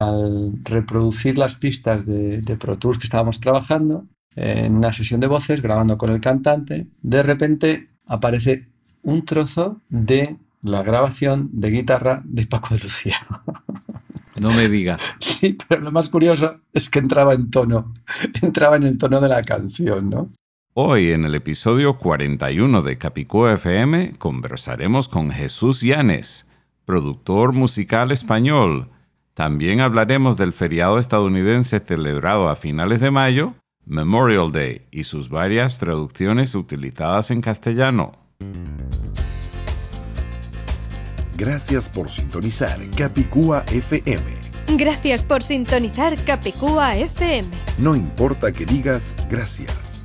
Al reproducir las pistas de, de Pro Tools que estábamos trabajando, en una sesión de voces, grabando con el cantante, de repente aparece un trozo de la grabación de guitarra de Paco de Lucía. No me digas. Sí, pero lo más curioso es que entraba en tono, entraba en el tono de la canción, ¿no? Hoy en el episodio 41 de Capicú FM conversaremos con Jesús Llanes, productor musical español. También hablaremos del feriado estadounidense celebrado a finales de mayo, Memorial Day, y sus varias traducciones utilizadas en castellano. Gracias por sintonizar Capicúa FM. Gracias por sintonizar Capicúa FM. No importa que digas gracias.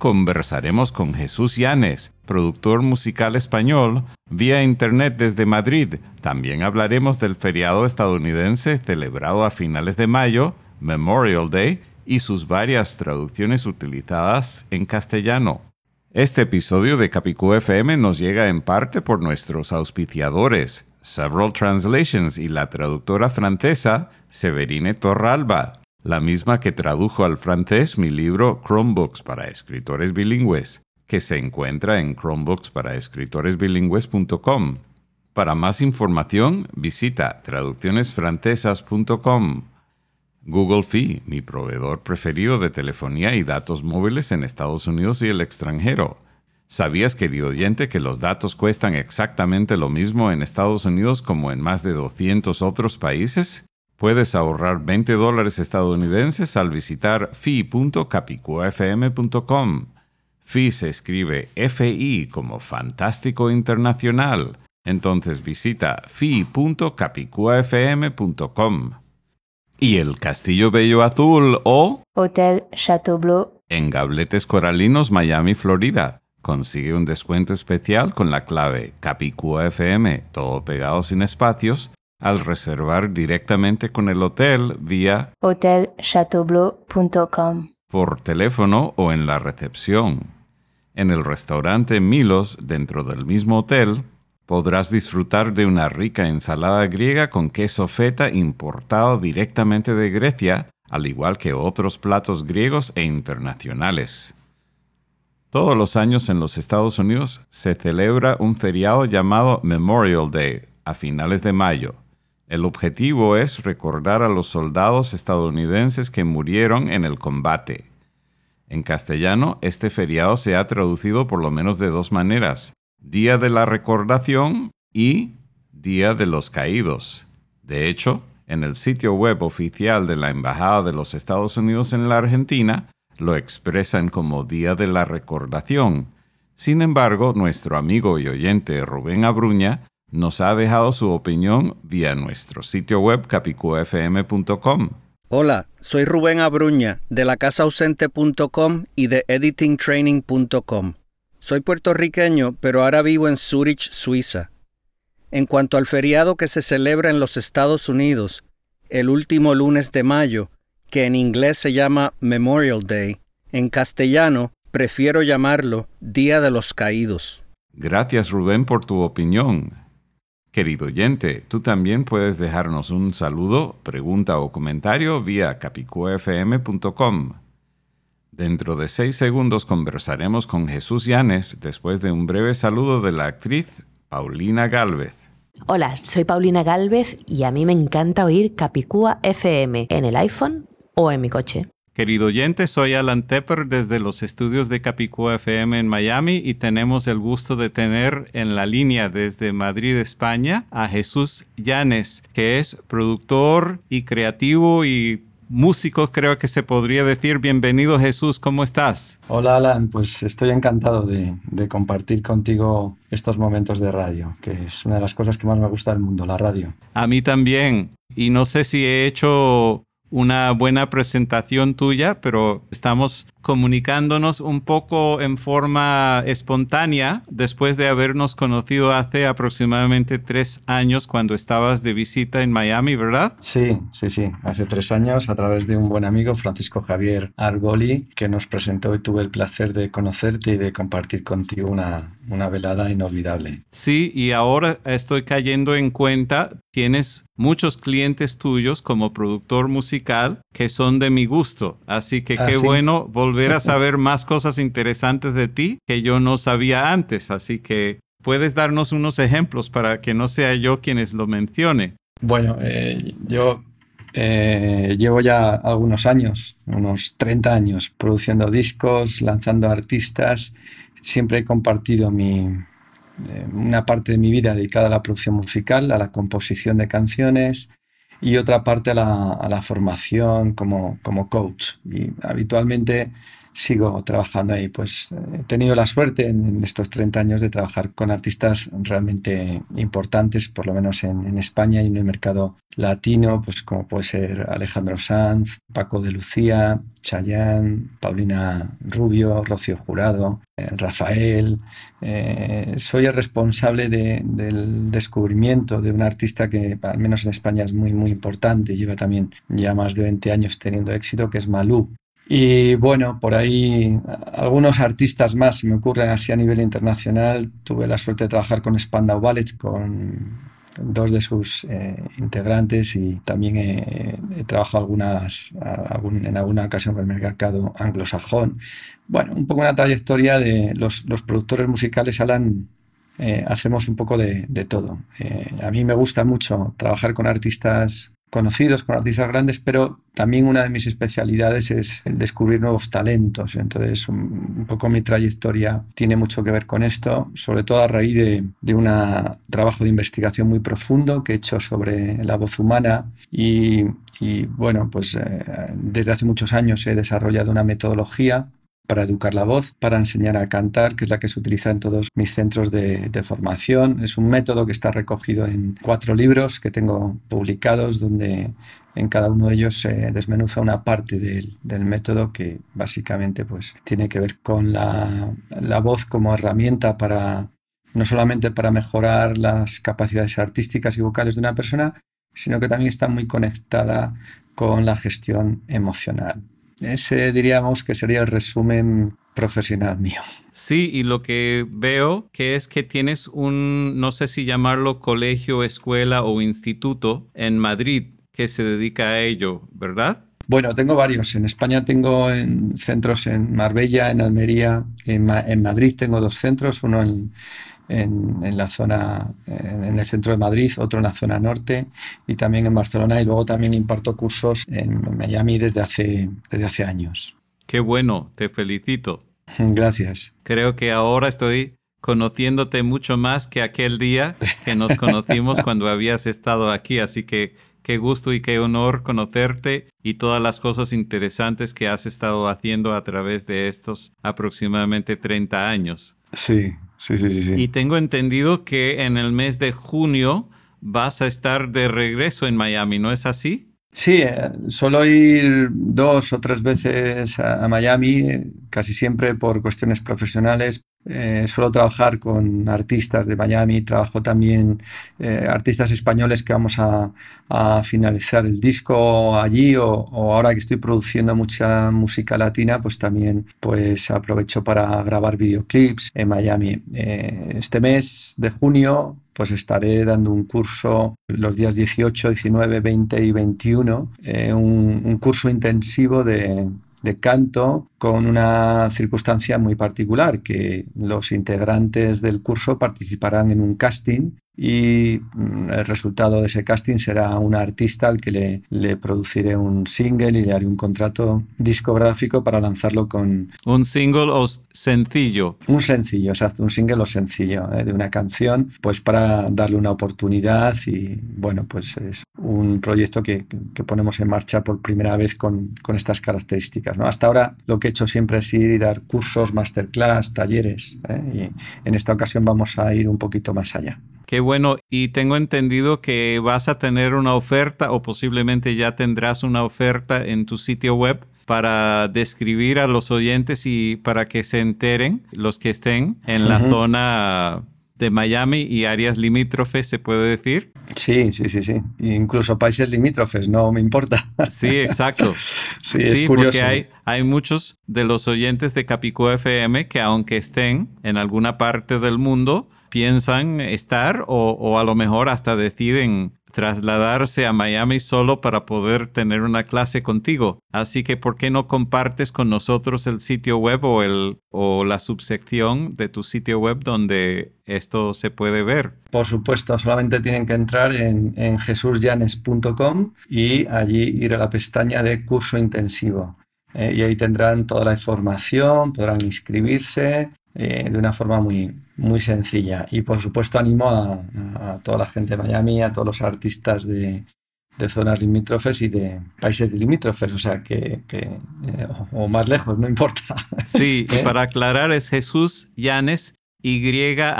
conversaremos con Jesús Llanes, productor musical español, vía internet desde Madrid. También hablaremos del feriado estadounidense celebrado a finales de mayo, Memorial Day, y sus varias traducciones utilizadas en castellano. Este episodio de Capicú FM nos llega en parte por nuestros auspiciadores, Several Translations y la traductora francesa Severine Torralba la misma que tradujo al francés mi libro Chromebooks para escritores bilingües, que se encuentra en chromebooksparaescritoresbilingües.com. Para más información, visita traduccionesfrancesas.com. Google Fee, mi proveedor preferido de telefonía y datos móviles en Estados Unidos y el extranjero. ¿Sabías, querido oyente, que los datos cuestan exactamente lo mismo en Estados Unidos como en más de 200 otros países? Puedes ahorrar 20 dólares estadounidenses al visitar fi.capicuafm.com. Fi se escribe FI como Fantástico Internacional. Entonces visita fi.capicuafm.com. Y el Castillo Bello Azul o Hotel Chateau en Gabletes Coralinos, Miami, Florida. Consigue un descuento especial con la clave CapicuaFM, todo pegado sin espacios, al reservar directamente con el hotel vía hotelchateaubleu.com por teléfono o en la recepción. En el restaurante Milos, dentro del mismo hotel, podrás disfrutar de una rica ensalada griega con queso feta importado directamente de Grecia, al igual que otros platos griegos e internacionales. Todos los años en los Estados Unidos se celebra un feriado llamado Memorial Day a finales de mayo, el objetivo es recordar a los soldados estadounidenses que murieron en el combate. En castellano, este feriado se ha traducido por lo menos de dos maneras, Día de la Recordación y Día de los Caídos. De hecho, en el sitio web oficial de la Embajada de los Estados Unidos en la Argentina, lo expresan como Día de la Recordación. Sin embargo, nuestro amigo y oyente Rubén Abruña nos ha dejado su opinión vía nuestro sitio web capicufm.com. Hola, soy Rubén Abruña de la casaausente.com y de editingtraining.com. Soy puertorriqueño, pero ahora vivo en Zurich, Suiza. En cuanto al feriado que se celebra en los Estados Unidos, el último lunes de mayo, que en inglés se llama Memorial Day, en castellano prefiero llamarlo Día de los Caídos. Gracias Rubén por tu opinión. Querido oyente, tú también puedes dejarnos un saludo, pregunta o comentario vía capicuafm.com. Dentro de seis segundos conversaremos con Jesús Llanes después de un breve saludo de la actriz Paulina Galvez. Hola, soy Paulina Galvez y a mí me encanta oír Capicúa FM en el iPhone o en mi coche. Querido oyente, soy Alan Tepper desde los estudios de Capicúa FM en Miami y tenemos el gusto de tener en la línea desde Madrid, España, a Jesús Llanes, que es productor y creativo y músicos, creo que se podría decir. Bienvenido Jesús, ¿cómo estás? Hola Alan, pues estoy encantado de, de, compartir contigo estos momentos de radio, que es una de las cosas que más me gusta del mundo, la radio. A mí también. Y no sé si he hecho una buena presentación tuya, pero estamos comunicándonos un poco en forma espontánea después de habernos conocido hace aproximadamente tres años cuando estabas de visita en Miami, ¿verdad? Sí, sí, sí. Hace tres años a través de un buen amigo, Francisco Javier Argoli, que nos presentó y tuve el placer de conocerte y de compartir contigo una, una velada inolvidable. Sí, y ahora estoy cayendo en cuenta, tienes muchos clientes tuyos como productor musical que son de mi gusto, así que ah, qué bueno volver a saber más cosas interesantes de ti que yo no sabía antes, así que puedes darnos unos ejemplos para que no sea yo quienes lo mencione. Bueno, eh, yo eh, llevo ya algunos años, unos 30 años, produciendo discos, lanzando artistas siempre he compartido mi, eh, una parte de mi vida dedicada a la producción musical, a la composición de canciones y otra parte a la, a la formación como, como coach. Y habitualmente sigo trabajando ahí. Pues he tenido la suerte en, estos 30 años de trabajar con artistas realmente importantes, por lo menos en, España y en el mercado latino, pues como puede ser Alejandro Sanz, Paco de Lucía, Chayanne, Paulina Rubio, Rocío Jurado, eh, Rafael. Eh, soy el responsable del descubrimiento de un artista que al menos en España es muy muy importante, lleva también ya más de 20 años teniendo éxito, que es Malú. Y bueno, por ahí algunos artistas más se me ocurren así a nivel internacional. Tuve la suerte de trabajar con Spandau Ballet, con dos de sus eh, integrantes y también he, trabajado algunas, en alguna ocasión con el mercado anglosajón. Bueno, un poco una trayectoria de los, los productores musicales, Alan, eh, hacemos un poco de, de todo. Eh, a mí me gusta mucho trabajar con artistas conocidos, con artistas grandes, pero también una de mis especialidades es el descubrir nuevos talentos. Entonces, un, poco mi trayectoria tiene mucho que ver con esto, sobre todo a raíz de, de un trabajo de investigación muy profundo que he hecho sobre la voz humana y, bueno, pues eh, desde hace muchos años he desarrollado una metodología para educar la voz, para enseñar a cantar, que es la que se utiliza en todos mis centros de, formación. Es un método que está recogido en cuatro libros que tengo publicados, donde en cada uno de ellos se desmenuza una parte del, método que básicamente pues, tiene que ver con la, la voz como herramienta para no solamente para mejorar las capacidades artísticas y vocales de una persona, sino que también está muy conectada con la gestión emocional. Ese diríamos que sería el resumen profesional mío. Sí, y lo que veo que es que tienes un, no sé si llamarlo colegio, escuela o instituto en Madrid que se dedica a ello, ¿verdad? Bueno, tengo varios. En España tengo en centros en Marbella, en Almería, en, en Madrid tengo dos centros, uno en, en, la zona, en, el centro de Madrid, otro en la zona norte y también en Barcelona y luego también imparto cursos en Miami desde hace, desde hace años. Qué bueno, te felicito. Gracias. Creo que ahora estoy conociéndote mucho más que aquel día que nos conocimos cuando habías estado aquí, así que qué gusto y qué honor conocerte y todas las cosas interesantes que has estado haciendo a través de estos aproximadamente 30 años. Sí, Sí, sí, sí, Y tengo entendido que en el mes de junio vas a estar de regreso en Miami, ¿no es así? Sí, eh, suelo ir dos o tres veces a, Miami, casi siempre por cuestiones profesionales. Eh, suelo trabajar con artistas de Miami, trabajo también eh, artistas españoles que vamos a, finalizar el disco allí o, ahora que estoy produciendo mucha música latina, pues también pues aprovecho para grabar videoclips en Miami. este mes de junio pues estaré dando un curso los días 18, 19, 20 y 21, eh, un, curso intensivo de, canto con una circunstancia muy particular, que los integrantes del curso participarán en un casting y mm, el resultado de ese casting será un artista al que le, le produciré un single y le haré un contrato discográfico para lanzarlo con... Un single o sencillo. Un sencillo, exacto, un single o sencillo ¿eh? de una canción, pues para darle una oportunidad y bueno, pues es un proyecto que, que ponemos en marcha por primera vez con, con estas características. ¿no? Hasta ahora lo que he hecho siempre es ir y dar cursos, masterclass, talleres ¿eh? y en esta ocasión vamos a ir un poquito más allá. Qué bueno. Y tengo entendido que vas a tener una oferta o posiblemente ya tendrás una oferta en tu sitio web para describir a los oyentes y para que se enteren los que estén en la zona de Miami y áreas limítrofes, se puede decir. Sí, sí, sí, sí. Incluso países limítrofes, no me importa. Sí, exacto. sí, es curioso. porque hay, hay muchos de los oyentes de Capicú FM que aunque estén en alguna parte del mundo, piensan estar o, o, a lo mejor hasta deciden trasladarse a Miami solo para poder tener una clase contigo. Así que, ¿por qué no compartes con nosotros el sitio web o, el, o la subsección de tu sitio web donde esto se puede ver? Por supuesto, solamente tienen que entrar en, en y allí ir a la pestaña de curso intensivo. Eh, y ahí tendrán toda la información, podrán inscribirse eh, de una forma muy, muy sencilla. Y por supuesto animo a, a, toda la gente de Miami, a todos los artistas de, de zonas limítrofes y de países limítrofes, o sea, que, que eh, o, o, más lejos, no importa. Sí, y para aclarar es Jesús Yanes, Y-A-N-E-S.com.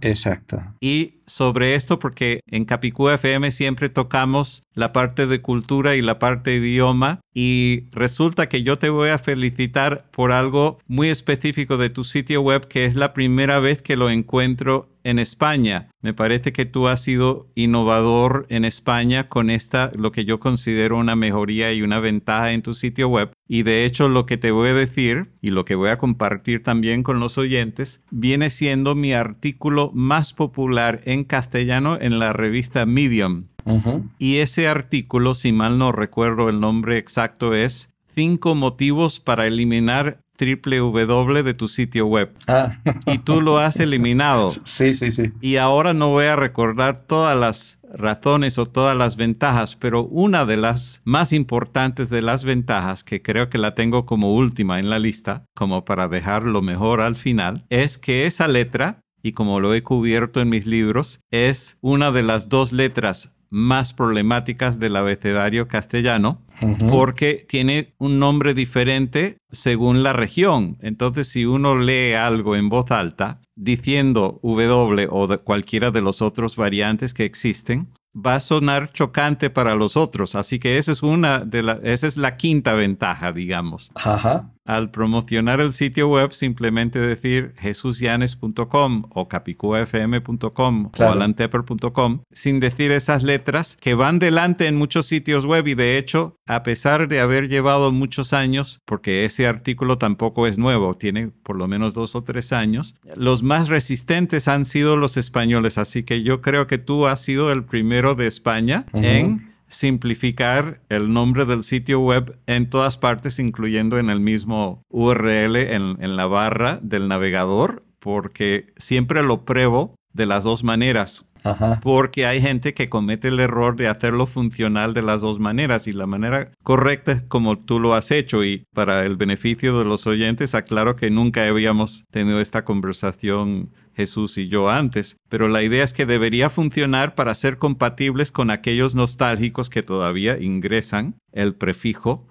Exacto. Y sobre esto, porque en Capicú FM siempre tocamos la parte de cultura y la parte de idioma, y resulta que yo te voy a felicitar por algo muy específico de tu sitio web, que es la primera vez que lo encuentro en España. Me parece que tú has sido innovador en España con esta, lo que yo considero una mejoría y una ventaja en tu sitio web. Y de hecho lo que te voy a decir y lo que voy a compartir también con los oyentes viene siendo mi artículo más popular en castellano en la revista Medium. Uh -huh. Y ese artículo, si mal no recuerdo el nombre exacto, es cinco motivos para eliminar www de tu sitio web. Ah. Y tú lo has eliminado. Sí, sí, sí. Y ahora no voy a recordar todas las razones o todas las ventajas, pero una de las más importantes de las ventajas, que creo que la tengo como última en la lista, como para dejarlo mejor al final, es que esa letra, y como lo he cubierto en mis libros, es una de las dos letras más problemáticas del abecedario castellano uh -huh. porque tiene un nombre diferente según la región. Entonces, si uno lee algo en voz alta diciendo W o de cualquiera de los otros variantes que existen, va a sonar chocante para los otros. Así que esa es una de la, esa es la quinta ventaja, digamos. Ajá. Al promocionar el sitio web, simplemente decir jesusyanes.com o capicufm.com claro. o alanteper.com, sin decir esas letras que van delante en muchos sitios web y de hecho, a pesar de haber llevado muchos años, porque ese artículo tampoco es nuevo, tiene por lo menos dos o tres años, los más resistentes han sido los españoles. Así que yo creo que tú has sido el primero de España uh -huh. en simplificar el nombre del sitio web en todas partes, incluyendo en el mismo URL, en, en, la barra del navegador, porque siempre lo pruebo de las dos maneras. Ajá. Porque hay gente que comete el error de hacerlo funcional de las dos maneras y la manera correcta es como tú lo has hecho y para el beneficio de los oyentes aclaro que nunca habíamos tenido esta conversación Jesús y yo antes, pero la idea es que debería funcionar para ser compatibles con aquellos nostálgicos que todavía ingresan el prefijo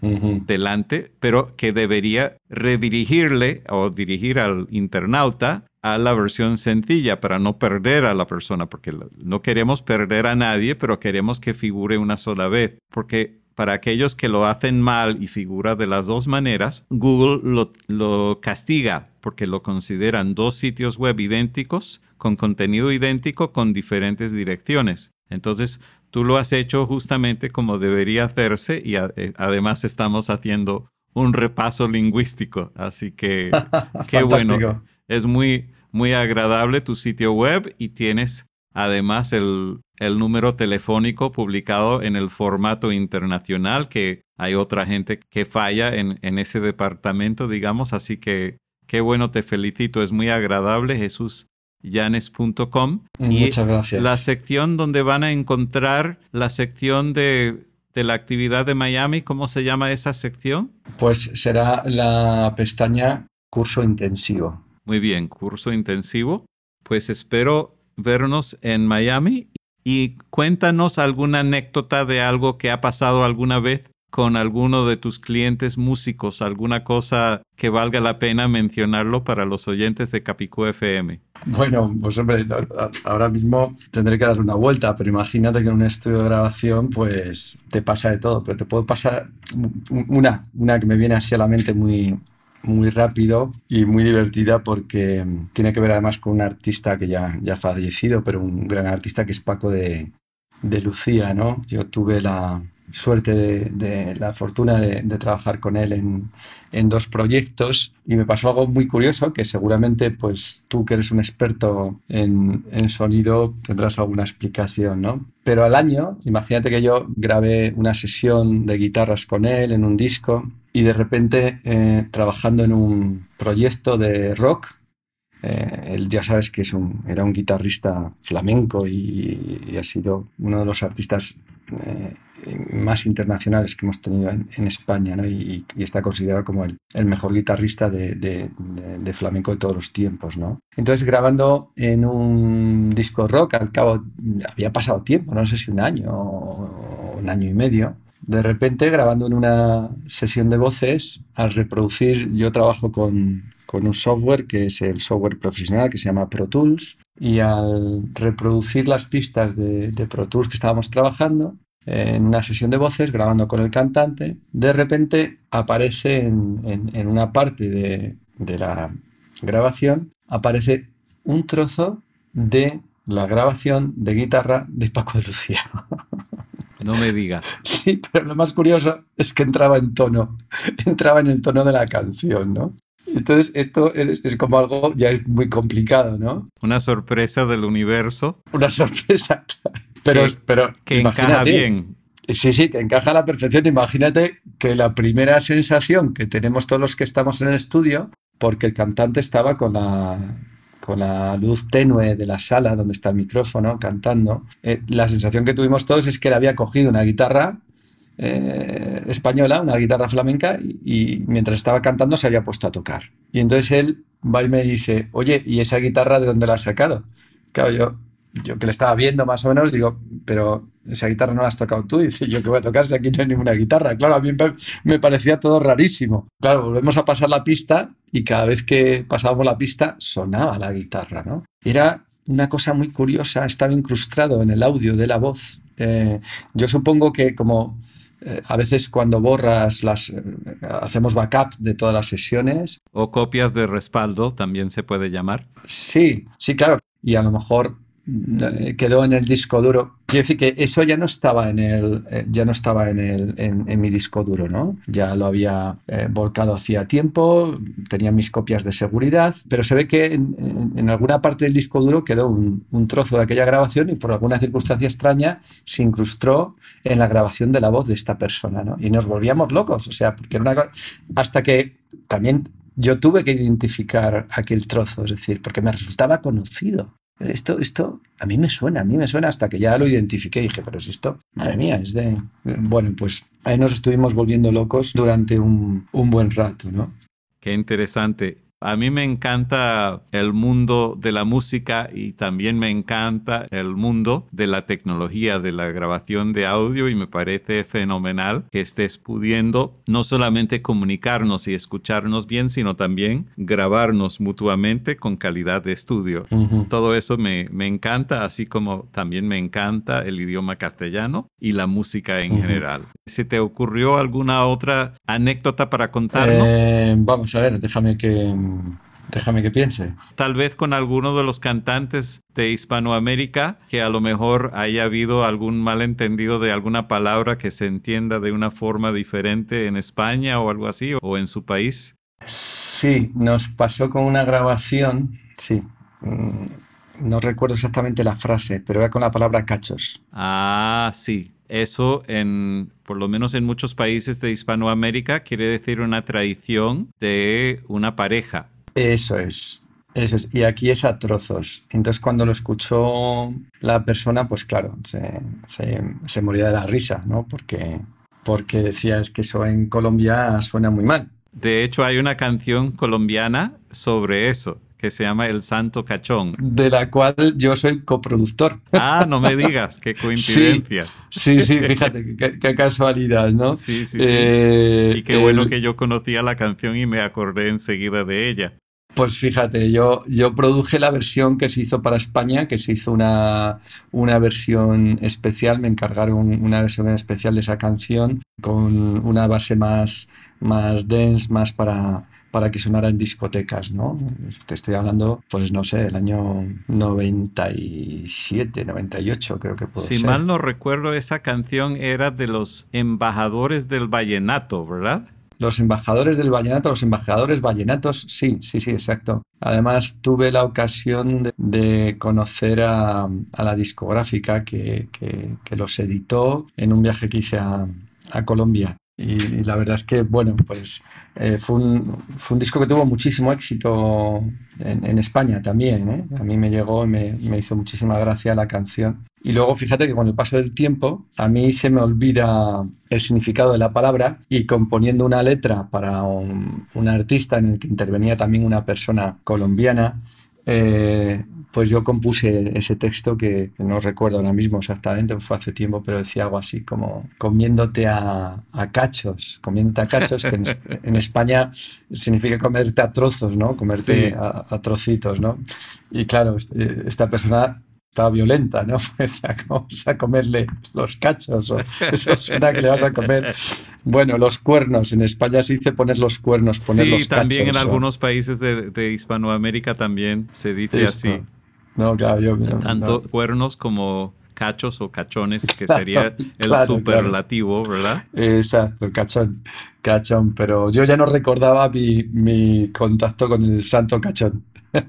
uh -huh. delante, pero que debería redirigirle o dirigir al internauta a la versión sencilla para no perder a la persona, porque no queremos perder a nadie, pero queremos que figure una sola vez, porque para aquellos que lo hacen mal y figura de las dos maneras, Google lo, lo, castiga porque lo consideran dos sitios web idénticos, con contenido idéntico, con diferentes direcciones. Entonces, tú lo has hecho justamente como debería hacerse y a, eh, además estamos haciendo un repaso lingüístico. Así que, qué bueno. Es muy, muy agradable tu sitio web y tienes además el, el, número telefónico publicado en el formato internacional, que hay otra gente que falla en, en ese departamento, digamos, así que Qué bueno, te felicito, es muy agradable, jesusyanes.com. Muchas gracias. La sección donde van a encontrar la sección de, de la actividad de Miami, ¿cómo se llama esa sección? Pues será la pestaña curso intensivo. Muy bien, curso intensivo. Pues espero vernos en Miami y cuéntanos alguna anécdota de algo que ha pasado alguna vez con alguno de tus clientes músicos, alguna cosa que valga la pena mencionarlo para los oyentes de Capicú FM. Bueno, pues hombre, ahora mismo tendré que dar una vuelta, pero imagínate que en un estudio de grabación pues te pasa de todo, pero te puedo pasar una, una que me viene así a la mente muy, muy rápido y muy divertida porque tiene que ver además con un artista que ya, ha fallecido, pero un gran artista que es Paco de, de Lucía, ¿no? Yo tuve la suerte de, la fortuna de, trabajar con él en, en, dos proyectos y me pasó algo muy curioso que seguramente pues tú que eres un experto en, en sonido tendrás alguna explicación, ¿no? Pero al año, imagínate que yo grabé una sesión de guitarras con él en un disco y de repente eh, trabajando en un proyecto de rock, eh, él ya sabes que es un, era un guitarrista flamenco y, ha sido uno de los artistas eh, más internacionales que hemos tenido en, España ¿no? y, está considerado como el, mejor guitarrista de, de, de, flamenco de todos los tiempos. ¿no? Entonces grabando en un disco rock, al cabo había pasado tiempo, no sé si un año o un año y medio, de repente grabando en una sesión de voces, al reproducir, yo trabajo con, un software que es el software profesional que se llama Pro Tools, y al reproducir las pistas de, Pro Tools que estábamos trabajando, en una sesión de voces, grabando con el cantante, de repente aparece en, una parte de, de la grabación, aparece un trozo de la grabación de guitarra de Paco de Lucía. No me digas. Sí, pero lo más curioso es que entraba en tono, entraba en el tono de la canción, ¿no? Entonces, esto es, como algo ya es muy complicado, ¿no? Una sorpresa del universo. Una sorpresa, pero, que, pero que encaja bien. Sí, sí, que encaja a la perfección. Imagínate que la primera sensación que tenemos todos los que estamos en el estudio, porque el cantante estaba con la, con la luz tenue de la sala donde está el micrófono cantando, eh, la sensación que tuvimos todos es que él había cogido una guitarra eh, española, una guitarra flamenca, y, mientras estaba cantando se había puesto a tocar. Y entonces él va y me dice, oye, ¿y esa guitarra de dónde la has sacado? Claro, yo, yo que le estaba viendo más o menos, digo, pero esa guitarra no la has tocado tú. Y dice, yo que voy a tocar si aquí no hay ninguna guitarra. Claro, a mí me parecía todo rarísimo. Claro, volvemos a pasar la pista y cada vez que pasábamos la pista sonaba la guitarra, ¿no? Era una cosa muy curiosa, estaba incrustado en el audio de la voz. Eh, yo supongo que como eh, a veces cuando borras las eh, hacemos backup de todas las sesiones o copias de respaldo también se puede llamar sí sí claro y a lo mejor quedó en el disco duro. Quiero decir que eso ya no estaba en el, eh, ya no estaba en, el, en, mi disco duro, ¿no? Ya lo había eh, volcado hacía tiempo, tenía mis copias de seguridad, pero se ve que en, alguna parte del disco duro quedó un, un, trozo de aquella grabación y por alguna circunstancia extraña se incrustó en la grabación de la voz de esta persona, ¿no? Y nos volvíamos locos, o sea, porque era una hasta que también yo tuve que identificar aquel trozo, es decir, porque me resultaba conocido esto, esto a mí me suena, a mí me suena hasta que ya lo identifiqué y dije, pero es esto, madre mía, es de... Bueno, pues ahí nos estuvimos volviendo locos durante un, un buen rato, ¿no? Qué interesante. A mí me encanta el mundo de la música y también me encanta el mundo de la tecnología, de la grabación de audio y me parece fenomenal que estés pudiendo no solamente comunicarnos y escucharnos bien, sino también grabarnos mutuamente con calidad de estudio. Todo eso me, me, encanta, así como también me encanta el idioma castellano y la música en general. ¿Se te ocurrió alguna otra anécdota para contarnos? Eh, vamos a ver, déjame que Déjame que piense. Tal vez con alguno de los cantantes de Hispanoamérica que a lo mejor haya habido algún malentendido de alguna palabra que se entienda de una forma diferente en España o algo así, o en su país. Sí, nos pasó con una grabación, sí. Mm, no recuerdo exactamente la frase, pero era con la palabra cachos. Ah, sí. Eso, en, por lo menos en muchos países de Hispanoamérica, quiere decir una tradición de una pareja. Eso es. Eso es. Y aquí es a trozos. Entonces, cuando lo escuchó la persona, pues claro, se, se, se moría de la risa, ¿no? Porque, porque decía, es que eso en Colombia suena muy mal. De hecho, hay una canción colombiana sobre eso que se llama El Santo Cachón. De la cual yo soy coproductor. Ah, no me digas, qué coincidencia. Sí, sí, sí fíjate, qué, qué, casualidad, ¿no? Sí, sí, sí. Eh, y qué bueno que yo conocía la canción y me acordé enseguida de ella. Pues fíjate, yo, yo produje la versión que se hizo para España, que se hizo una, una versión especial, me encargaron una versión especial de esa canción con una base más, más dense, más para, para que sonara en discotecas, ¿no? Te estoy hablando, pues no sé, el año 97, 98 creo que puede si ser. Mal no recuerdo, esa canción era de los embajadores del vallenato, ¿verdad? Los embajadores del vallenato, los embajadores vallenatos, sí, sí, sí, exacto. Además, tuve la ocasión de, de conocer a, a, la discográfica que, que, que, los editó en un viaje que hice a, a Colombia. Y, y, la verdad es que, bueno, pues eh, fue, un, fue, un, disco que tuvo muchísimo éxito en, en España también. A mí me llegó y me, me, hizo muchísima gracia la canción. Y luego fíjate que con el paso del tiempo a mí se me olvida el significado de la palabra y componiendo una letra para un, un artista en el que intervenía también una persona colombiana, eh, pues yo compuse ese texto que, que, no recuerdo ahora mismo exactamente, fue hace tiempo, pero decía algo así como comiéndote a, a cachos, comiéndote a cachos, que en, en, España significa comerte a trozos, ¿no? Comerte sí. a, a, trocitos, ¿no? Y claro, esta persona estaba violenta, ¿no? Decía, ¿cómo vas a comerle los cachos? O, eso suena que le vas a comer. Bueno, los cuernos. En España se dice poner los cuernos, poner sí, los cachos. también en o... algunos países de, de, Hispanoamérica también se dice Esto. así. No, claro, yo... Tanto no. cuernos como cachos o cachones, que sería el claro, superlativo, claro. ¿verdad? Exacto, cachón, cachón. Pero yo ya no recordaba mi, mi contacto con el santo cachón.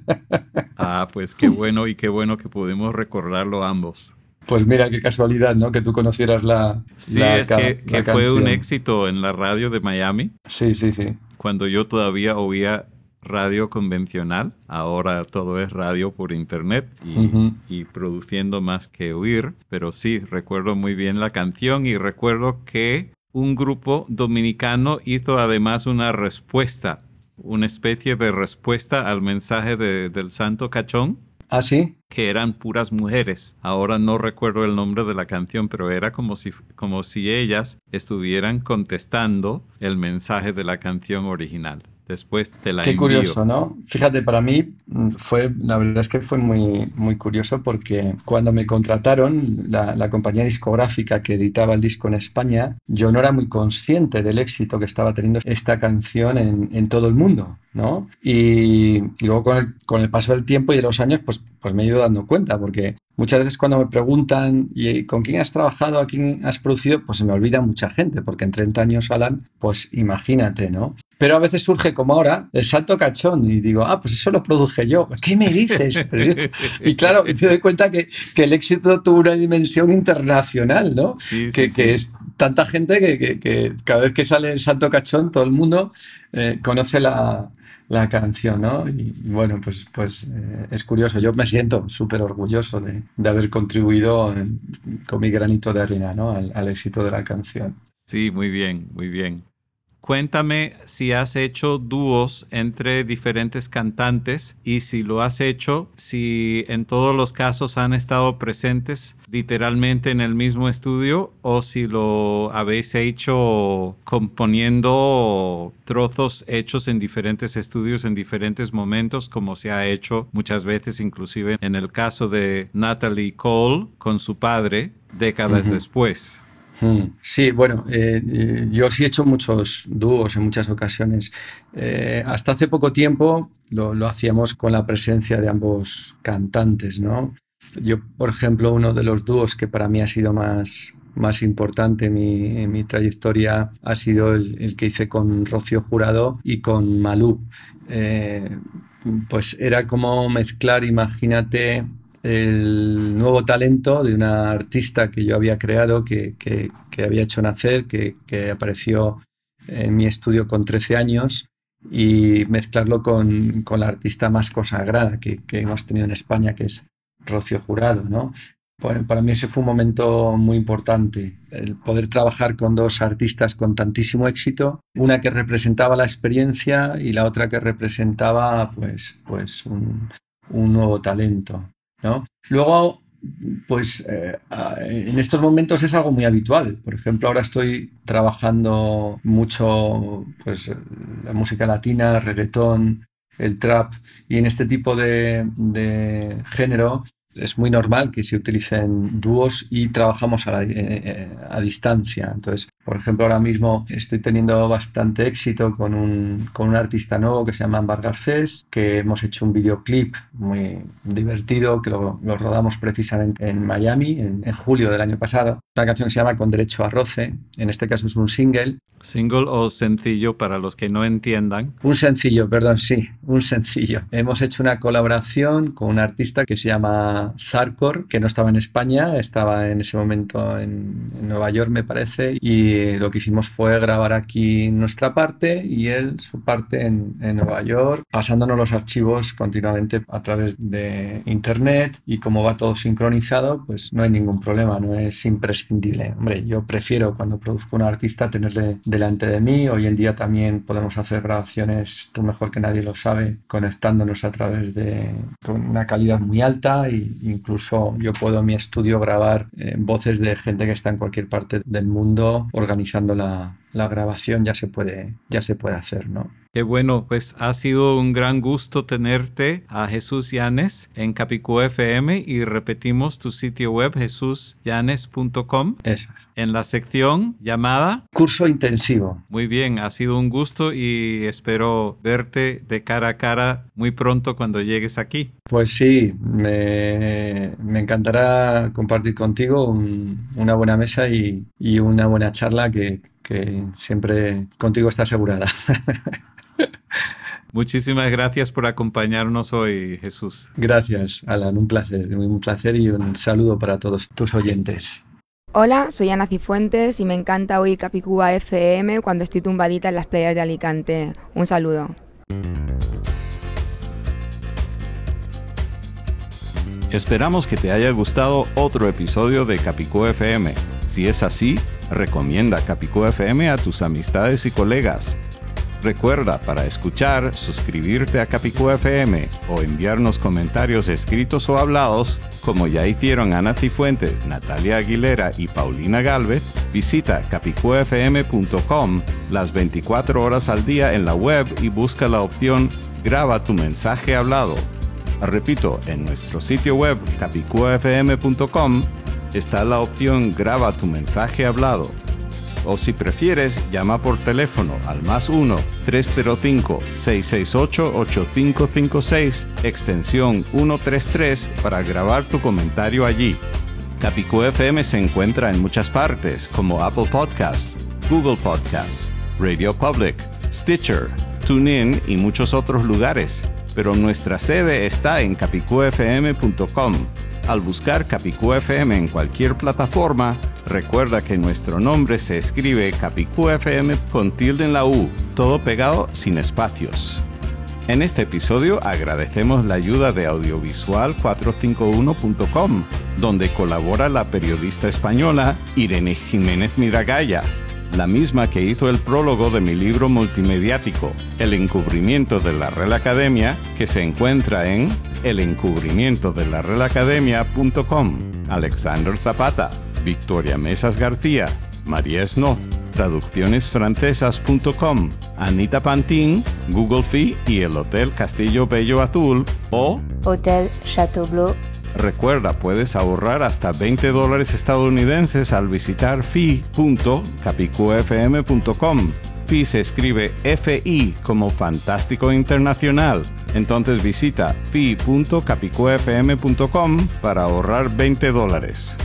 Ah, pues qué bueno y qué bueno que pudimos recordarlo ambos. Pues mira, qué casualidad, ¿no? Que tú conocieras la. Sí, la, es que, que fue un éxito en la radio de Miami. Sí, sí, sí. Cuando yo todavía oía radio convencional, ahora todo es radio por internet y, uh -huh. y, produciendo más que oír, pero sí, recuerdo muy bien la canción y recuerdo que un grupo dominicano hizo además una respuesta una especie de respuesta al mensaje de, del santo cachón. ¿Ah, sí? Que eran puras mujeres. Ahora no recuerdo el nombre de la canción, pero era como si, como si ellas estuvieran contestando el mensaje de la canción original. Después te la Qué envío. curioso, ¿no? Fíjate, para mí fue, la verdad es que fue muy, muy curioso porque cuando me contrataron, la, la, compañía discográfica que editaba el disco en España, yo no era muy consciente del éxito que estaba teniendo esta canción en, en todo el mundo, ¿no? Y, y luego con el, con el, paso del tiempo y de los años, pues, pues me he ido dando cuenta porque muchas veces cuando me preguntan ¿y con quién has trabajado, a quién has producido? Pues se me olvida mucha gente porque en 30 años, Alan, pues imagínate, ¿no? Pero a veces surge como ahora el salto cachón y digo, ah, pues eso lo produje yo. ¿Qué me dices? y claro, me doy cuenta que, que, el éxito tuvo una dimensión internacional, ¿no? Sí, que, sí, que sí. es tanta gente que, que, cada vez que sale el salto cachón, todo el mundo eh, conoce la, la, canción, ¿no? Y, bueno, pues, pues eh, es curioso. Yo me siento súper orgulloso de, de, haber contribuido con mi granito de arena, ¿no? Al, al éxito de la canción. Sí, muy bien, muy bien. Cuéntame si has hecho dúos entre diferentes cantantes y si lo has hecho, si en todos los casos han estado presentes literalmente en el mismo estudio o si lo habéis hecho componiendo trozos hechos en diferentes estudios en diferentes momentos, como se ha hecho muchas veces, inclusive en el caso de Natalie Cole con su padre décadas uh -huh. después. Sí, bueno, eh, yo sí he hecho muchos dúos en muchas ocasiones. Eh, hasta hace poco tiempo lo, hacíamos con la presencia de ambos cantantes, ¿no? Yo, por ejemplo, uno de los dúos que para mí ha sido más, más importante en mi, trayectoria ha sido el, que hice con Rocío Jurado y con Malú. Eh, pues era como mezclar, imagínate, el nuevo talento de una artista que yo había creado, que, que, había hecho nacer, que, que, apareció en mi estudio con 13 años y mezclarlo con, con la artista más consagrada que, que, hemos tenido en España, que es Rocío Jurado, ¿no? Bueno, para mí ese fue un momento muy importante, el poder trabajar con dos artistas con tantísimo éxito, una que representaba la experiencia y la otra que representaba pues, pues un, un nuevo talento. Luego, pues eh, en estos momentos es algo muy habitual. Por ejemplo, ahora estoy trabajando mucho pues, la música latina, el reggaetón, el trap, y en este tipo de, de género es muy normal que se utilicen dúos y trabajamos a, eh, eh, a, distancia. Entonces, por ejemplo, ahora mismo estoy teniendo bastante éxito con un, con un artista nuevo que se llama Ambar Garcés, que hemos hecho un videoclip muy divertido, que lo, lo rodamos precisamente en Miami en, en, julio del año pasado. Una canción que se llama Con Derecho a Roce, en este caso es un single. ¿Single o sencillo para los que no entiendan? Un sencillo, perdón, sí, un sencillo. Hemos hecho una colaboración con un artista que se llama Zarkor, que no estaba en España, estaba en ese momento en, en Nueva York, me parece, y lo que hicimos fue grabar aquí nuestra parte y él su parte en, en, Nueva York, pasándonos los archivos continuamente a través de internet y como va todo sincronizado, pues no hay ningún problema, no es imprescindible. Hombre, yo prefiero cuando produzco un artista tenerle delante de mí. Hoy en día también podemos hacer grabaciones, tú mejor que nadie lo sabe, conectándonos a través de con una calidad muy alta e incluso yo puedo en mi estudio grabar eh, voces de gente que está en cualquier parte del mundo organizando la, la grabación ya se puede, ya se puede hacer, ¿no? Qué bueno, pues ha sido un gran gusto tenerte a Jesús Llanes en Capicú FM y repetimos tu sitio web jesusllanes.com en la sección llamada Curso Intensivo. Muy bien, ha sido un gusto y espero verte de cara a cara muy pronto cuando llegues aquí. Pues sí, me, me encantará compartir contigo un, una buena mesa y, y una buena charla que, que siempre contigo está asegurada. Muchísimas gracias por acompañarnos hoy, Jesús. Gracias, Alan, un placer, un placer y un saludo para todos tus oyentes. Hola, soy Ana Cifuentes y me encanta oír Capicúa FM cuando estoy tumbadita en las playas de Alicante. Un saludo. Esperamos que te haya gustado otro episodio de Capicúa FM. Si es así, recomienda Capicúa FM a tus amistades y colegas. Recuerda, para escuchar, suscribirte a Capicúa FM o enviarnos comentarios escritos o hablados, como ya hicieron Ana Cifuentes, Natalia Aguilera y Paulina Galvez, visita capicuafm.com las 24 horas al día en la web y busca la opción Graba tu mensaje hablado. Repito, en nuestro sitio web capicuafm.com está la opción Graba tu mensaje hablado. O si prefieres, llama por teléfono al más 1-305-668-8556, extensión 133 para grabar tu comentario allí. Capicú FM se encuentra en muchas partes como Apple Podcasts, Google Podcasts, Radio Public, Stitcher, TuneIn y muchos otros lugares, pero nuestra sede está en capicufm.com al buscar Capicú FM en cualquier plataforma, recuerda que nuestro nombre se escribe Capicú FM con tilde en la U, todo pegado sin espacios. En este episodio agradecemos la ayuda de audiovisual451.com, donde colabora la periodista española Irene Jiménez Miragaya, la misma que hizo el prólogo de mi libro multimediático, El encubrimiento de la Real Academia, que se encuentra en elencubrimientodelarrealacademia.com. Alexander Zapata, Victoria Mesas García, María Snow, traduccionesfrancesas.com, Anita Pantin, Google Fee y el Hotel Castillo Bello Azul o Hotel Chateau Recuerda, puedes ahorrar hasta 20 dólares estadounidenses al visitar fi.capicufm.com. Fi se escribe FI como Fantástico Internacional. Entonces visita fi.capicufm.com para ahorrar 20 dólares.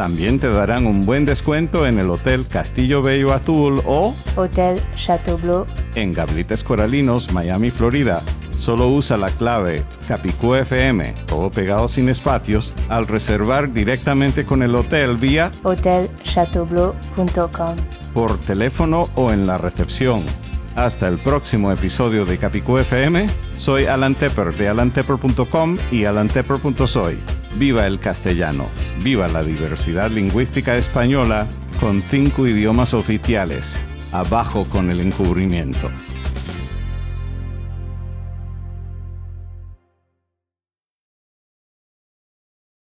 También te darán un buen descuento en el Hotel Castillo Bello Azul o Hotel Chateau Bleu en Gablites Coralinos, Miami, Florida. Solo usa la clave CapicuFM, todo pegado sin espacios, al reservar directamente con el hotel vía hotelchateaubleu.com por teléfono o en la recepción. Hasta el próximo episodio de Capicú FM. Soy Alan Tepper de alantepper.com y alantepper.soy. Viva el castellano. Viva la diversidad lingüística española con cinco idiomas oficiales. Abajo con el encubrimiento.